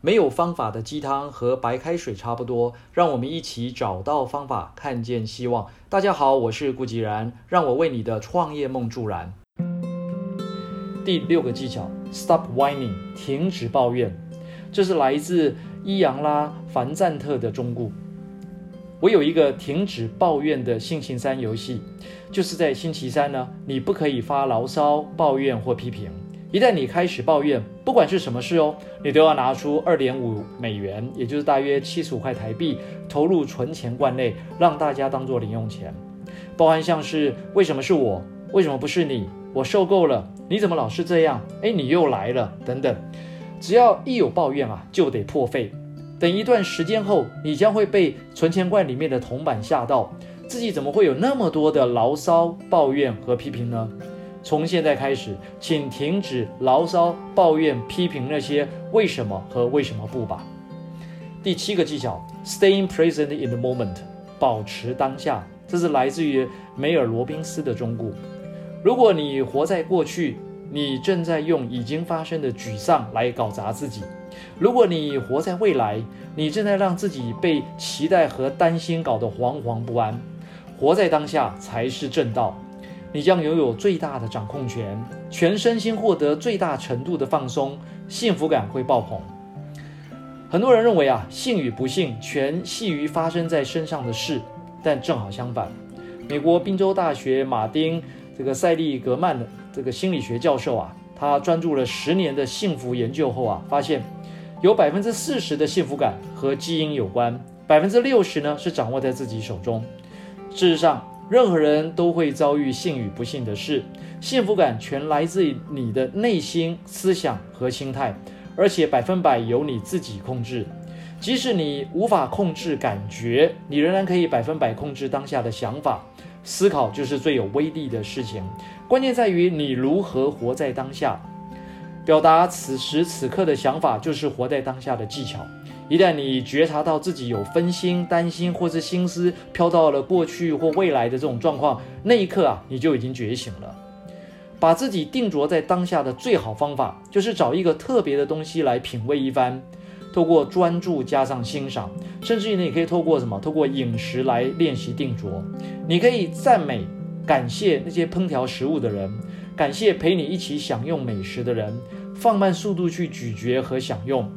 没有方法的鸡汤和白开水差不多，让我们一起找到方法，看见希望。大家好，我是顾吉然，让我为你的创业梦助燃。第六个技巧，Stop whining，停止抱怨。这是来自伊扬拉凡赞特的忠告。我有一个停止抱怨的星期三游戏，就是在星期三呢，你不可以发牢骚、抱怨或批评。一旦你开始抱怨，不管是什么事哦，你都要拿出二点五美元，也就是大约七十五块台币，投入存钱罐内，让大家当做零用钱。包含像是为什么是我，为什么不是你？我受够了，你怎么老是这样？哎，你又来了，等等。只要一有抱怨啊，就得破费。等一段时间后，你将会被存钱罐里面的铜板吓到，自己怎么会有那么多的牢骚、抱怨和批评呢？从现在开始，请停止牢骚、抱怨、批评那些为什么和为什么不吧。第七个技巧，stay in present in the moment，保持当下。这是来自于梅尔罗宾斯的忠告。如果你活在过去，你正在用已经发生的沮丧来搞砸自己；如果你活在未来，你正在让自己被期待和担心搞得惶惶不安。活在当下才是正道。你将拥有最大的掌控权，全身心获得最大程度的放松，幸福感会爆棚。很多人认为啊，幸与不幸全系于发生在身上的事，但正好相反。美国宾州大学马丁这个塞利格曼的这个心理学教授啊，他专注了十年的幸福研究后啊，发现有百分之四十的幸福感和基因有关，百分之六十呢是掌握在自己手中。事实上。任何人都会遭遇幸与不幸的事，幸福感全来自于你的内心思想和心态，而且百分百由你自己控制。即使你无法控制感觉，你仍然可以百分百控制当下的想法。思考就是最有威力的事情，关键在于你如何活在当下。表达此时此刻的想法，就是活在当下的技巧。一旦你觉察到自己有分心、担心，或是心思飘到了过去或未来的这种状况，那一刻啊，你就已经觉醒了。把自己定着在当下的最好方法，就是找一个特别的东西来品味一番。透过专注加上欣赏，甚至于呢你可以透过什么？透过饮食来练习定着。你可以赞美、感谢那些烹调食物的人，感谢陪你一起享用美食的人，放慢速度去咀嚼和享用。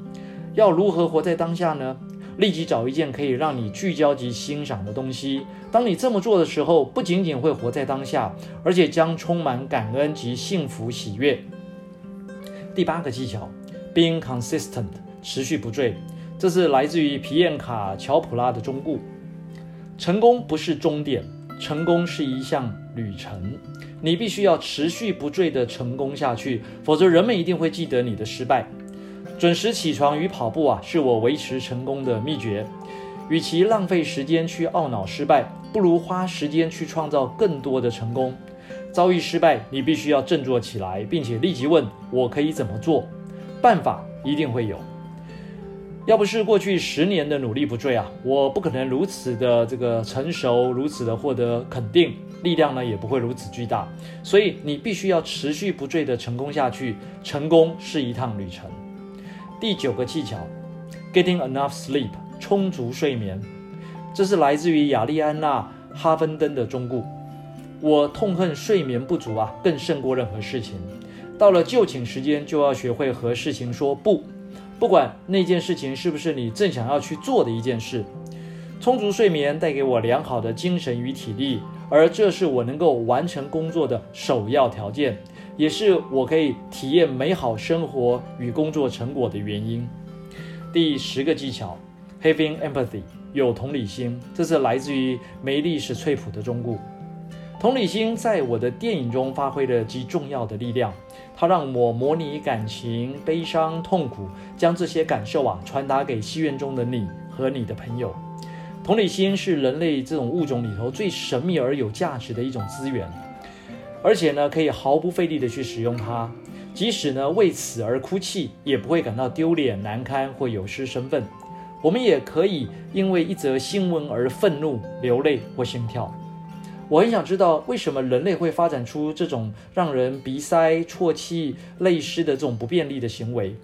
要如何活在当下呢？立即找一件可以让你聚焦及欣赏的东西。当你这么做的时候，不仅仅会活在当下，而且将充满感恩及幸福喜悦。第八个技巧，being consistent，持续不坠。这是来自于皮燕卡乔普拉的忠告。成功不是终点，成功是一项旅程。你必须要持续不坠的成功下去，否则人们一定会记得你的失败。准时起床与跑步啊，是我维持成功的秘诀。与其浪费时间去懊恼失败，不如花时间去创造更多的成功。遭遇失败，你必须要振作起来，并且立即问：我可以怎么做？办法一定会有。要不是过去十年的努力不坠啊，我不可能如此的这个成熟，如此的获得肯定，力量呢也不会如此巨大。所以你必须要持续不坠的成功下去。成功是一趟旅程。第九个技巧，getting enough sleep，充足睡眠，这是来自于亚利安娜·哈芬登的忠告。我痛恨睡眠不足啊，更胜过任何事情。到了就寝时间，就要学会和事情说不，不管那件事情是不是你正想要去做的一件事。充足睡眠带给我良好的精神与体力，而这是我能够完成工作的首要条件。也是我可以体验美好生活与工作成果的原因。第十个技巧，having empathy，有同理心，这是来自于梅丽史翠普的忠告。同理心在我的电影中发挥了极重要的力量，它让我模拟感情、悲伤、痛苦，将这些感受啊传达给戏院中的你和你的朋友。同理心是人类这种物种里头最神秘而有价值的一种资源。而且呢，可以毫不费力的去使用它，即使呢为此而哭泣，也不会感到丢脸、难堪或有失身份。我们也可以因为一则新闻而愤怒、流泪或心跳。我很想知道，为什么人类会发展出这种让人鼻塞、啜泣、泪湿的这种不便利的行为？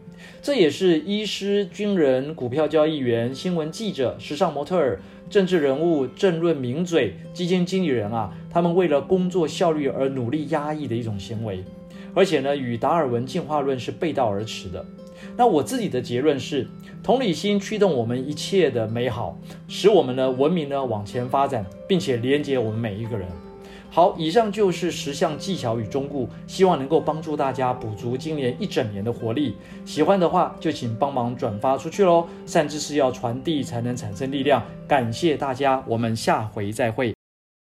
这也是医师、军人、股票交易员、新闻记者、时尚模特儿、政治人物、政论名嘴、基金经理人啊，他们为了工作效率而努力压抑的一种行为，而且呢，与达尔文进化论是背道而驰的。那我自己的结论是，同理心驱动我们一切的美好，使我们的文明呢往前发展，并且连接我们每一个人。好，以上就是十项技巧与中固，希望能够帮助大家补足今年一整年的活力。喜欢的话就请帮忙转发出去喽。善知识要传递才能产生力量，感谢大家，我们下回再会。